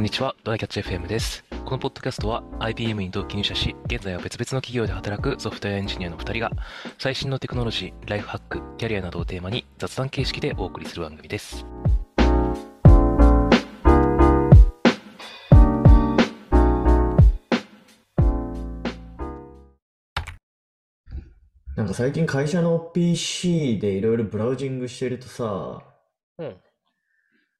こんにちは、ドライキャッチ FM です。このポッドキャストは IBM に同期入社し、現在は別々の企業で働くソフトウェアエンジニアの2人が、最新のテクノロジー、ライフハック、キャリアなどをテーマに雑談形式でお送りする番組です。なんか最近会社の PC でいろいろブラウジングしてるとさ、うん。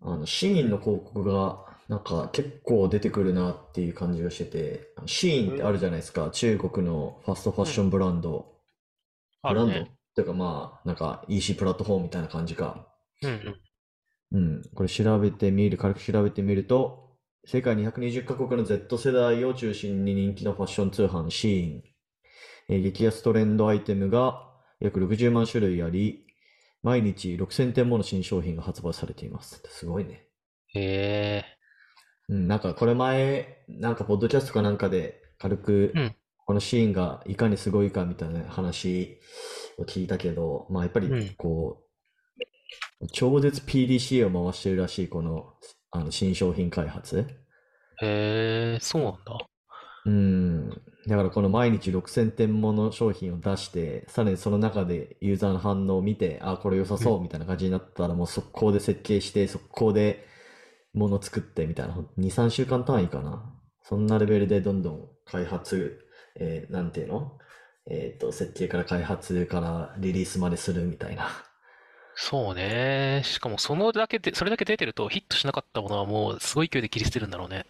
あの、シーンの広告がなんか結構出てくるなっていう感じがしてて、シーンってあるじゃないですか、中国のファストファッションブランド。ブランド？っあるね。ていうかまあ、なんか EC プラットフォームみたいな感じか。うんうん。うん、これ調べてみる、軽く調べてみると、世界220カ国の Z 世代を中心に人気のファッション通販シーン。えー激安トレンドアイテムが約60万種類あり、毎日6000点もの新商品が発売されています。すごいね。へえ。うん、なんかこれ前、なんかポッドキャストかなんかで軽くうんこのシーンがいかにすごいかみたいな話を聞いたけど、まあやっぱりうんこう、超絶 PDCA を回してるらしい、この、あの新商品開発。へえ、そうなんだ。うん。だからこの毎日6000点もの商品を出して、さらにその中でユーザーの反応を見て、あ、これ良さそうみたいな感じになったらもう速攻で設計して、速攻で物作ってみたいな、2、3週間単位かな。そんなレベルでどんどん開発、えーなんていうの？えっと、設計から開発からリリースまでするみたいな。そうね。しかもそのだけで、それだけ出てるとヒットしなかったものはもうすごい勢いで切り捨てるんだろうね。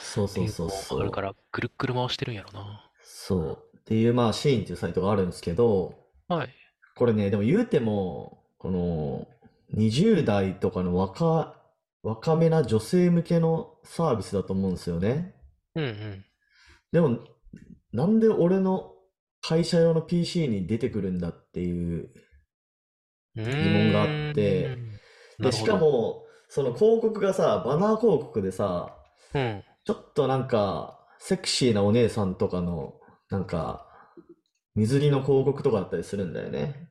そうそうそうそう。のがあるから、ぐるっぐる回してるんやろな。そう。っていう、まあ、シーンっていうサイトがあるんですけど、はい。これね、でも言うても、この20代とかの若、若めな女性向けのサービスだと思うんですよね。うんうん。でも、なんで俺の会社用の PC に出てくるんだっていう。疑問があってで、しか、も、その広告がさ、バナー広告でさ、うん。ちょっとなんか、セクシーなお姉さんとかの、なんか、水着の広告とかだったりするんだよね。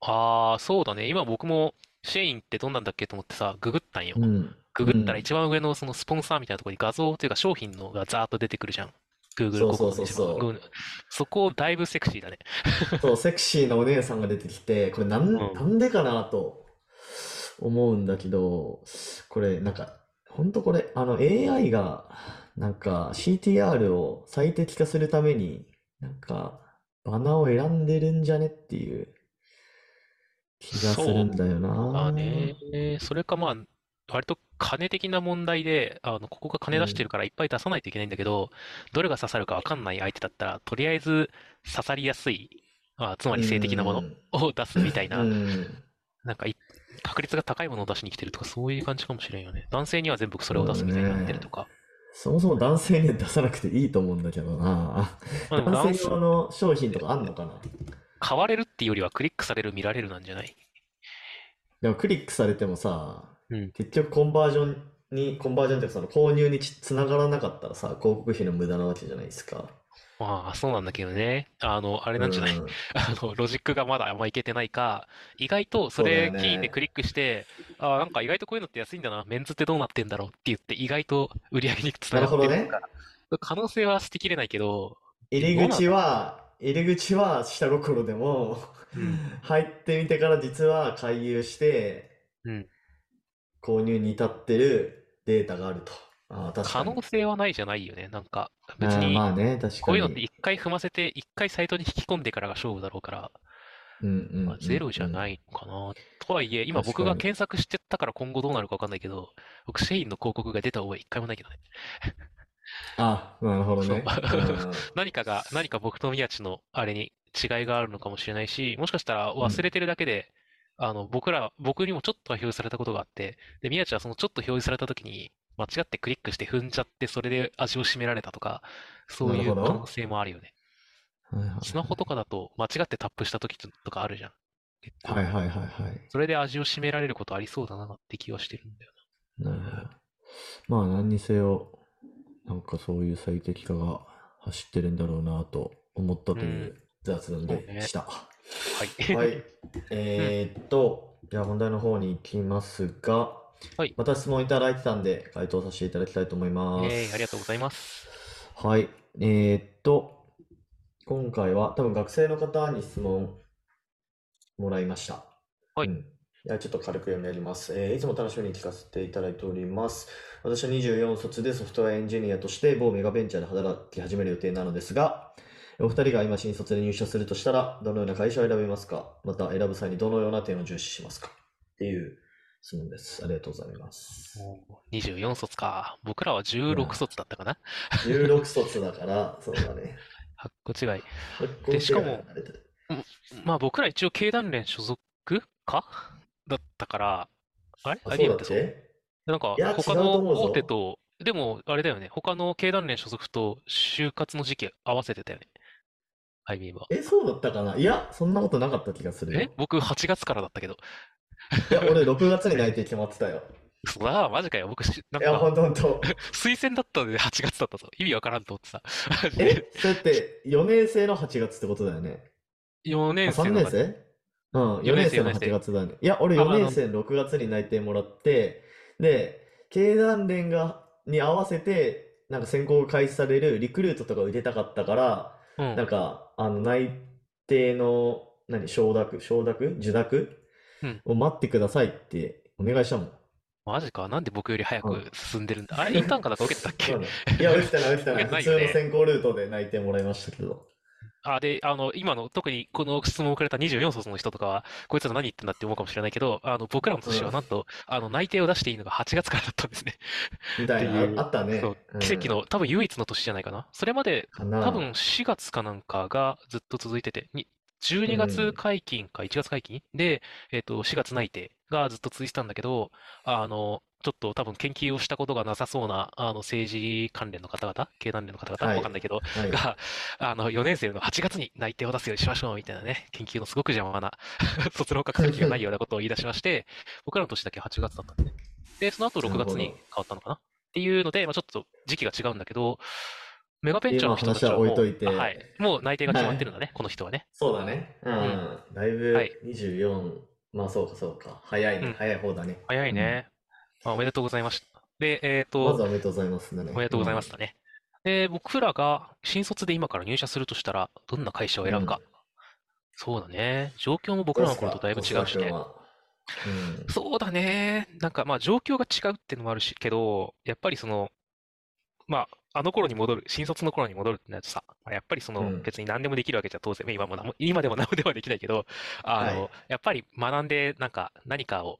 ああ、そうだね。今僕もシェインってどんなんだっけと思ってさ、ググったんよ。うん。ググったらうん一番上のそのスポンサーみたいなところに画像というか商品のがザーッと出てくるじゃん。Google そうそうそうそう番上そこだいぶセクシーだね。そう、セクシーなお姉さんが出てきて、これなん、うんなんでかなと思うんだけど、これなんか、ほんとこれ、あの AI が、なんか CTR を最適化するために、なんか、バナーを選んでるんじゃねっていう気がするんだよな。まあね、それかまあ、割と金的な問題で、あの、ここが金出してるからいっぱい出さないといけないんだけど、どれが刺さるかわかんない相手だったら、とりあえず刺さりやすい、まあ、つまり性的なものを出すみたいなう、ん。なんかい確率が高いものを出しに来てるとか、そういう感じかもしれんよね。男性には全部それを出すみたいになってるとか。そもそも男性には出さなくていいと思うんだけどな。まあでも男男性性用の商品とかあんのかな？買われるっていうよりはクリックされる、見られるなんじゃない？でもクリックされてもさ、うん。結局コンバージョンに、コンバージョンっていうかその購入につつながらなかったらさ、広告費の無駄なわけじゃないですか。まあ、そうなんだけどね。あの、あれなんじゃない？うん。あの、ロジックがまだあんまいけてないか、意外とそれキーでクリックして、あなんか意外とこういうのって安いんだな、メンズってどうなってんだろうって言って、意外と売り上げにつななるほどね。がってるとか、可能性は捨てきれないけど、入り口は、入り口は下心でも、入ってみてから実は回遊して、うん購入に至ってるデータがあると。あ。可能性はないじゃないよね。なんか、別に、まあね、確かに。こういうのって一回踏ませて、一回サイトに引き込んでからが勝負だろうから、うんうんまあゼロじゃい。ないのかな。とはいえ、今僕が検索してったから今後どうなるかわかんないけど、僕、シェインの広告が出た覚え一回もないけどね。あ、なるほどね。何かが、何か僕と宮地のあれに違いがあるのかもしれないし、もしかしたら忘れてるだけで、あの、僕ら、僕にもちょっとは表示されたことがあって、で、宮地はそのちょっと表示された時に、間違ってクリックして踏んじゃって、それで味を占められたとか、そういう可能性もあるよね。スマホとかだと、間違ってタップした時とかあるじゃん。はいはいはいはい。それで味を占められることありそうだなって気はしてるんだよなるほど。まあ何にせよ、なんかそういう最適化が走ってるんだろうなと思ったという雑談でした。な。はい。はい。えーっと、じゃあ本題の方に行きますが、はい。また質問いただいてたんで、回答させていただきたいと思いまえー、あす。りがとうございます。はい。えーっと、今回は多分学生の方に質問もらいました。はいうん。いや、ちょっと軽く読み上げます。えーいつも楽しみに聞かせていただいております。私は24卒でソフトウェアエンジニアとして某メガベンチャーで働き始める予定なのですが、お二人が今新卒で入社するとしたら、どのような会社を選びますか？また選ぶ際にどのような点を重視しますか？っていう質問です。ありがとうございます。おー24卒か。僕らは16卒だったかな？16卒だから、そうだね。8個違い。ででしかもまあ僕ら一応経団連所属か？だったから、あれ ?IBM っってそうてなんか他の大手と、でもあれだよね。他の経団連所属と就活の時期合わせてたよね。IBM は。え、そうだったかな？いや、そんなことなかった気がするよ。え？僕8月からだったけど。いや、俺6月に内定決まってたよ。そうだ、マジかよ。僕し、なんいや、ほかんとほんと。推薦だったので8月だったぞ。意味わからんと思ってさ。え、それって4年生の8月ってことだよね。4あ、3年生の年生？うん、4 4年生の年生8月だね。いや、俺4ああの年生の6月に内定もらって、で、経団連が、に合わせて、なんか選考が開始されるリクルートとか受けたかったから、うんなんか、あの、内定の、何、承諾、承諾？受諾？うんを待ってくださいってお願いしたもん。マジか？なんで僕より早うんく進んでるんだ？あれ、インターンかなんか受けてたっけ？いや、受けてない、受けてない。普通の選考ルートで内定もらいましたけど。あ、で、あの、今の、特にこの質問をくれた24卒の人とかは、こいつら何言ってんだって思うかもしれないけど、あの、僕らの年はなんと、あの、内定を出していいのが8月からだったんですね。みたいっていうな、あったね。そううん奇跡の、多分唯一の年じゃないかな。それまで、かな。多分4月かなんかがずっと続いてて、に12月解禁か1月解禁？で、えっと、4月内定がずっと続いてたんだけど、あの、ちょっと多分研究をしたことがなさそうな、あの、政治関連の方々、経団連の方々、はい。わかんないけど、はい。が、あの、4年生の8月に内定を出すようにしましょう、みたいなね、研究のすごく邪魔な、卒論書く先がないようなことを言い出しまして、僕らの年だけ8月だったんでね。で、その後6月に変わったのかな？っていうので、まあちょっと時期が違うんだけど、メガベンチャーの人たちはもう、置いといてあはい。もう内定が決まってるんだね、この人はね。そうだね。うん。んだいぶはい24、まあそうかそうか。早いね。うん早い方だね。早いね。まあ、おめでとうございました。で、えっうん。まずと、はおめでとうございますね。おめでとうございますだね。で、僕らが新卒で今から入社するとしたら、どんな会社を選ぶか。そうだね。状況も僕らの頃とだいぶ違うしね。うん。そうだね。なんかまあ状況が違うっていうのもあるし、けど、やっぱりその、まあ、あの頃に戻る、新卒の頃に戻るってなるとさ、まあやっぱりそのうん別に何でもできるわけじゃ当然、今も何も、今でも何でもできないけど、あの、はいやっぱり学んで、なんか何かを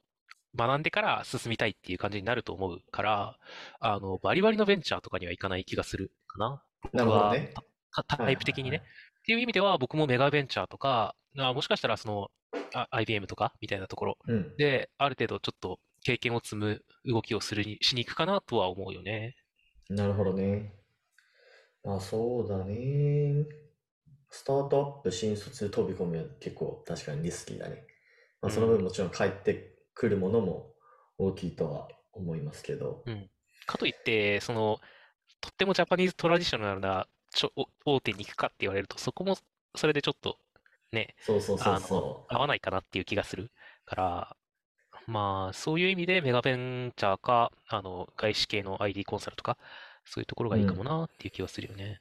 学んでから進みたいっていう感じになると思うから、あの、バリバリのベンチャーとかにはいかない気がするかな。なるほどね。タタイプ的にね。はいっていう意味では僕もメガベンチャーとか、あもしかしたらその、あ IBM とかみたいなところはいはい。うん。で、ある程度ちょっと経験を積む動きをするに、しに行くかなとは思うよね。なるほどね。まあそうだね。スタートアップ新卒で飛び込みは結構確かにリスキーだね。まあその分もちろん返ってくるものも大きいとは思いますけど。かといって、その、とってもジャパニーズトラディショナルなちょお大手に行くかって言われると、そこもそれでちょっとね、そうそうそうそ、合わないかなっていう気がするから、まあ、そういう意味でメガベンチャーか、あの、外資系の ID コンサルとか、そういうところがいいかもなっていう気はするよね。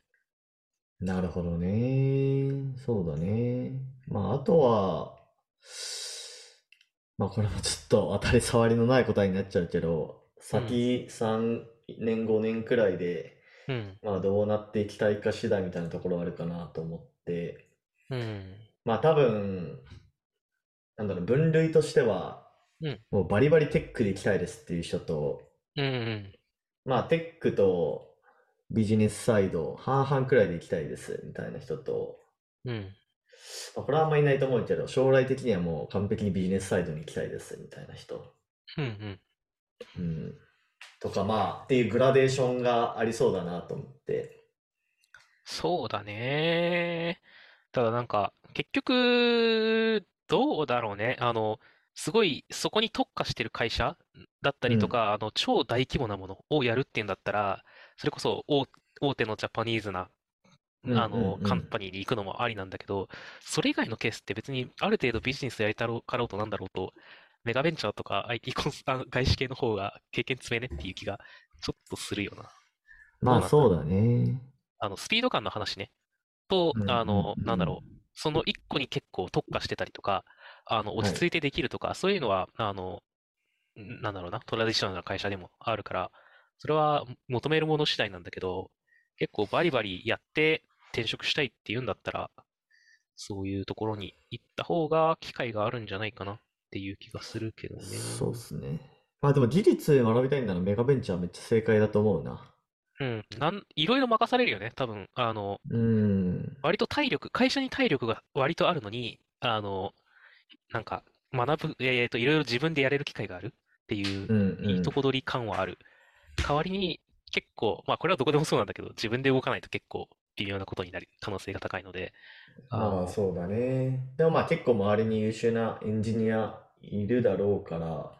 う。なるほどね。そうだね。まああとは、まあこれもちょっと当たり障りのない答えになっちゃうけど、先3年5年くらいで、うん、まあどうなっていきたいか次第みたいなところはあるかなと思って、うん、まあ多分、なんだろう、分類としてはうん、もうバリバリテックで行きたいですっていう人と、うん、うん、まあテックとビジネスサイド半々くらいで行きたいですみたいな人と、うん、まあ、これはあんまりいないと思うけど、将来的にはもう完璧にビジネスサイドに行きたいですみたいな人。うん、うん。うん。とかまあっていうグラデーションがありそうだなと思って。そうだね。ただなんか、結局、どうだろうね。あの、すごい、そこに特化してる会社だったりとか、あの、超大規模なものをやるっていうんだったら、それこそ大、大手のジャパニーズな、うんあの、カンパニーに行くのもありなんだけど、それ以外のケースって別にある程度ビジネスやりたろうかろうとなんだろうと、メガベンチャーとか IT コンス、あの外資系の方が経験積めねっていう気がちょっとするよな。まあそうだね。あの、スピード感の話ね。とう、んあの、うんなんだろう。その一個に結構特化してたりとか、あの、落ち着いてできるとか、そういうのは、あの、んなんだろうな、トラディショナルな会社でもあるから、それは求めるもの次第なんだけど、結構バリバリやって転職したいっていうんだったら、そういうところに行った方が機会があるんじゃないかなっていう気がするけどね。そうっすね。まあでも技術学びたいんならメガベンチャーめっちゃ正解だと思うな。うん。なん、いろいろ任されるよね。多分、あの、うん。割と体力、会社に体力が割とあるのに、あの、なんか、学ぶ、えっと、いろいろ自分でやれる機会があるっていういいとこ取り感はある。代わりに、結構、まあ、これはどこでもそうなんだけど、自分で動かないと結構微妙なことになる可能性が高いので、あまあのそうだね。でもまあ結構周りに優秀なエンジニアいるだろうから、だか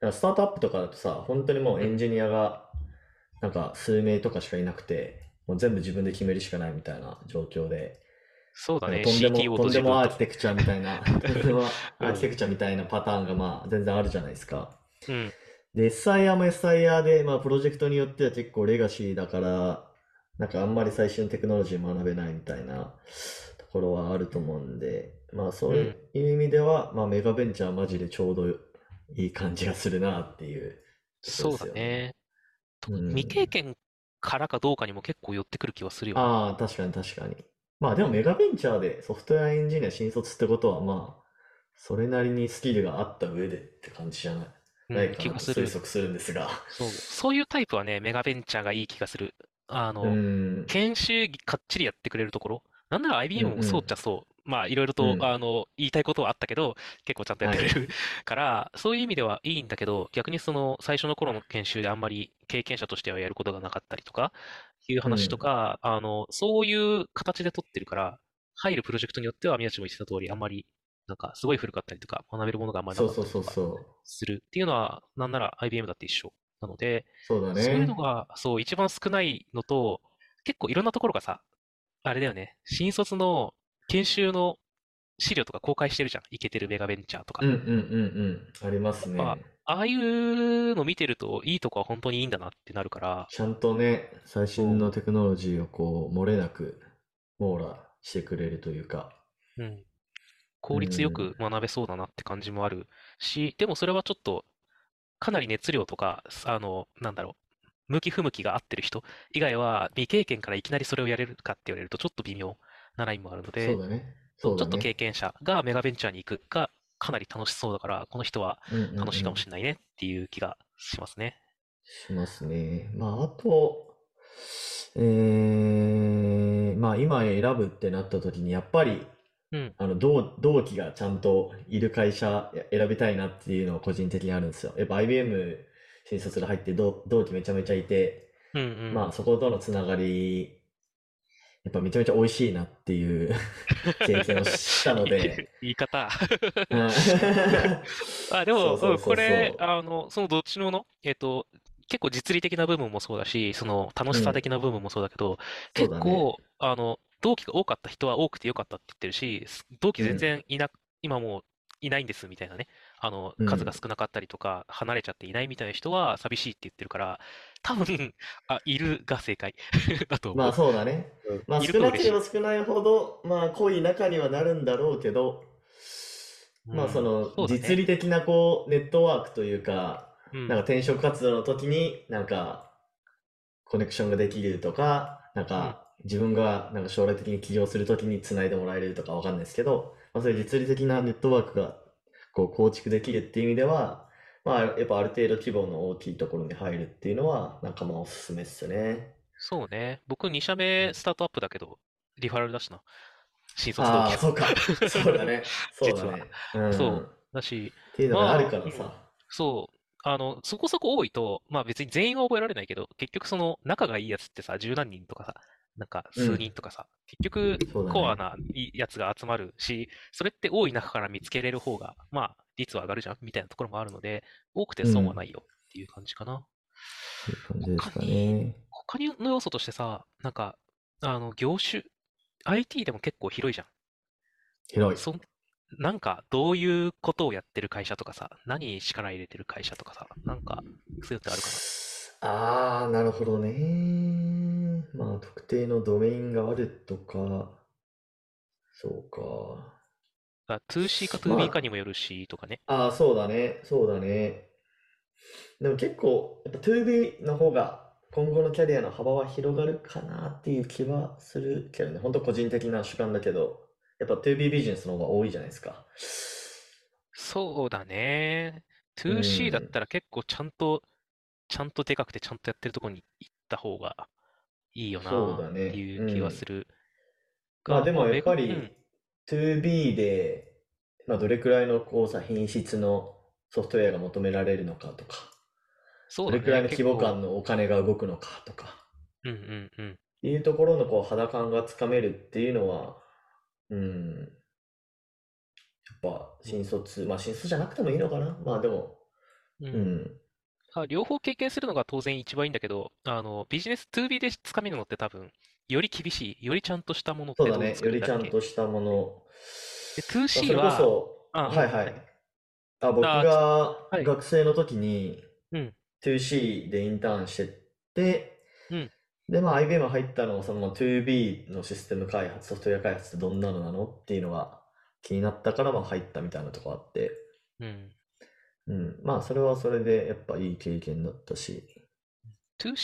らスタートアップとかだとさ、本当にもうエンジニアがなんか数名とかしかいなくて、もう全部自分で決めるしかないみたいな状況で、そうだね、とんでも、CTO ととんでもアーキ。テクチャみたいな、とんでもアーキテクチャみたいなパターンがまあ全然あるじゃないですか。うん。で、SIR も SIR で、まあプロジェクトによっては結構レガシーだから、なんかあんまり最新のテクノロジー学べないみたいなところはあると思うんで、まあそういう意味では、まあメガベンチャーマジでちょうどいい感じがするなっていうとこそうだろですよね。うん未経験からかどうかにも結構寄ってくる気はするよね。ああ、確かに確かに。まあでもメガベンチャーでソフトウェアエンジニア新卒ってことはまあ、それなりにスキルがあった上でって感じじゃない、うんないかなと気がする推。測するんですが。そう。そういうタイプはね、メガベンチャーがいい気がする。あの、うん。研修かっちりやってくれるところ？なんなら IBM もそうっちゃそう。まあ、いろいろと、うんあの、言いたいことはあったけど、結構ちゃんとやってくれるから、そういう意味ではいいんだけど、逆にその、最初の頃の研修であんまり経験者としてはやることがなかったりとか、いう話とか、あの、そういう形で取ってるから、入るプロジェクトによっては、宮地も言ってた通り、あんまり、なんか、すごい古かったりとか、学べるものがあんまりなそうそうかったりとかそうそう。するっていうのは、なんなら IBM だって一緒。なので、そうだね。そういうのが、そう、一番少ないのと、結構いろんなところがさ、あれだよね、新卒の研修の資料とか公開してるじゃん。イケてるメガベンチャーとか。うんうんうんうん。ありますね。ああいうの見てると、いいとこは本当にいいんだなってなるから、ちゃんとね、最新のテクノロジーをこう、漏れなく網羅してくれるというか。うん。効率よく学べそうだなって感じもあるし、でもそれはちょっと、かなり熱量とか、あの、なんだろう、向き不向きが合ってる人以外は、未経験からいきなりそれをやれるかって言われると、ちょっと微妙なラインもあるので、そうだね。ちょっとそうだね。経験者がメガベンチャーに行くが、かなり楽しそうだから、この人はうんうんうん楽しいかもしれないねっていう気がしますね。しますね。まあ、あと、えー、まあ今選ぶってなった時に、やっぱり、うん。あの同、同期がちゃんといる会社選びたいなっていうのは個人的にあるんですよ。やっぱ IBM 新卒で入って同、同期めちゃめちゃいて、うんうん。まあそことのつながり、やっぱめちゃめちゃ美味しいなっていう 経験をしたので、言い方。うん。あ、でも、これ、あの、そのどっちのの、えっと、結構実利的な部分もそうだし、その楽しさ的な部分もそうだけど、そう結だね。構、あの、同期が多かった人は多くてよかったって言ってるし、同期全然いな、今もういないんですみたいなね、あの、うん。数が少なかったりとか、離れちゃっていないみたいな人は寂しいって言ってるから、多分、あ、いるが正解。だと思う。まあそうだね。うん。まあいると嬉しい。少なければ少ないほど、まあ濃い仲にはなるんだろうけど、まあうんそのそうだね。実利的なこうネットワークというか、うん。なんか転職活動の時になんかコネクションができるとか、なんか自分がなんか将来的に起業する時に繋いでもらえるとかわかんないですけど、まあそういう実利的なネットワークがこう構築できるっていう意味では、まあやっぱある程度規模の大きいところに入るっていうのは、なんかまあおすすめっすね。そうね。僕2社目スタートアップだけど、リファラルだしな。新卒同ああ、期そうか。そうだね。そうだね。うん。そうだし、っていうのがまああるからさ。そう、あの、そこそこ多いと、まあ別に全員は覚えられないけど、結局その仲がいいやつってさ、十何人とかさ、なんか数人とかさ、結局コアないいやつが集まるし、それって多い中から見つけれる方が、まあ率は上がるじゃんみたいなところもあるので、多くて損はないよっていう感じかな。う感じですかね。他にの要素としてさ、なんか、あの、業種、IT でも結構広いじゃん。広い。そ、なんか、どういうことをやってる会社とかさ、何に力入れてる会社とかさ、なんか、そういうのってあるかな？ああ、なるほどね。まあ、特定のドメインがあるとか、そうか。だから 2C かま 2B かあ、にもよるし、とかね。ああ、そうだね。そうだね。でも結構、やっぱ 2B の方が今後のキャリアの幅は広がるかなっていう気はするけどね。本当個人的な主観だけど、やっぱ 2B ビジネスの方が多いじゃないですか。そうだね。う 2C だっん。たら結構ちゃんと、ちゃんとでかくてちゃんとやってるとこに行った方がいいよそうだなってね。いう気はすうん。るが、まあでもやっまあメガ、うん、ぱり 2B で、まあどれくらいのこうさ、品質のソフトウェアが求められるのかとか、そうだね。どれくらいの規模感のお金が動くのかとか、うんうんうん。いうところのこう肌感がつかめるっていうのは、うん、やっぱ新卒、まあ新卒じゃなくてもいいのかな。まあでも、う。うんん、あ、両方経験するのが当然一番いいんだけど、あの、ビジネス 2B でつかめるのって多分、より厳しい、よりちゃんとしたものってそうだね。よりちゃんとしたもの。で、まあ 2C それこは、そ、あ、はいはい。あ、僕あ、がはい。学生の時にうん、2C でインターンしてて、うん。で、まあ IBM 入ったのはそのまあ 2B のシステム開発、ソフトウェア開発ってどんなのなのっていうのが気になったからまあ入ったみたいなとこあって、うん。うん、まあそれはそれでやっぱいい経験だったし、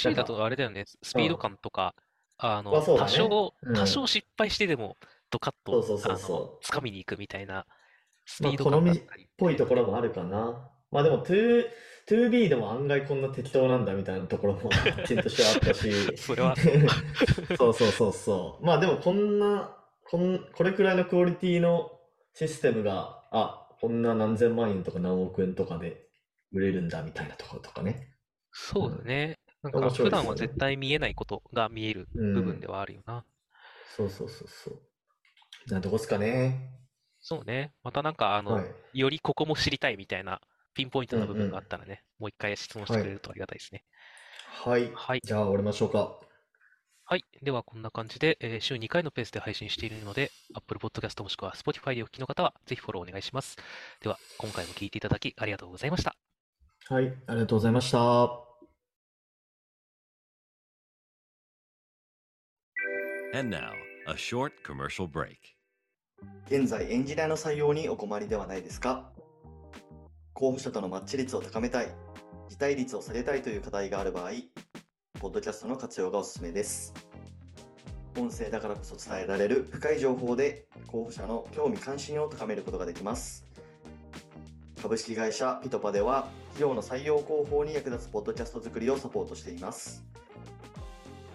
な 2C んだとか、あれだよね、スうん、ピード感とか、あまあの、多そうだね。少、うん、多少失敗してでも、ドカッと、そうそうそうあの、そ掴みに行くみたいな、スう。まあピード好みっ感だったりぽいとこ。ろもあるかな。まあでも2、2B でも案外こんな適当なんだみたいなところもチームとしてはあったし、それは そう。そうそうそう。まあでもこんな、こん、これくらいのクオリティのシステムが、あ、こんな何千万円とか何億円とかで売れるんだみたいなところとかね。うそうだん。ね。なん面か、普。段は絶対見えないことが見えるう部分でん。はあるよな。そうそうそうそう。なとこっすかね。そうね。またなんか、あの、はい。よりここも知りたいみたいな、ピンポイントうんな部分があっうたらね、もう一回質問して。くれるとありがたいですね。はい。はい。じゃあ終わりましょうか。はい。では、こんな感じで、えー週2回のペースで配信しているので、Apple Podcast もしくは Spotify でお聞きの方は、ぜひフォローお願いします。では、今回も聞いていただきありがとうございました。はい。ありがとうございました。And now, a short commercial break. 現在エンジニアの採用にお困りではないですか？候補者とのマッチ率を高めたい、辞退率を下げたいという課題がある場合、ポッドキャストの活用がおすすめです。音声だからこそ伝えられる深い情報で候補者の興味関心を高めることができます。株式会社ピトパでは企業の採用広報に役立つポッドキャスト作りをサポートしています。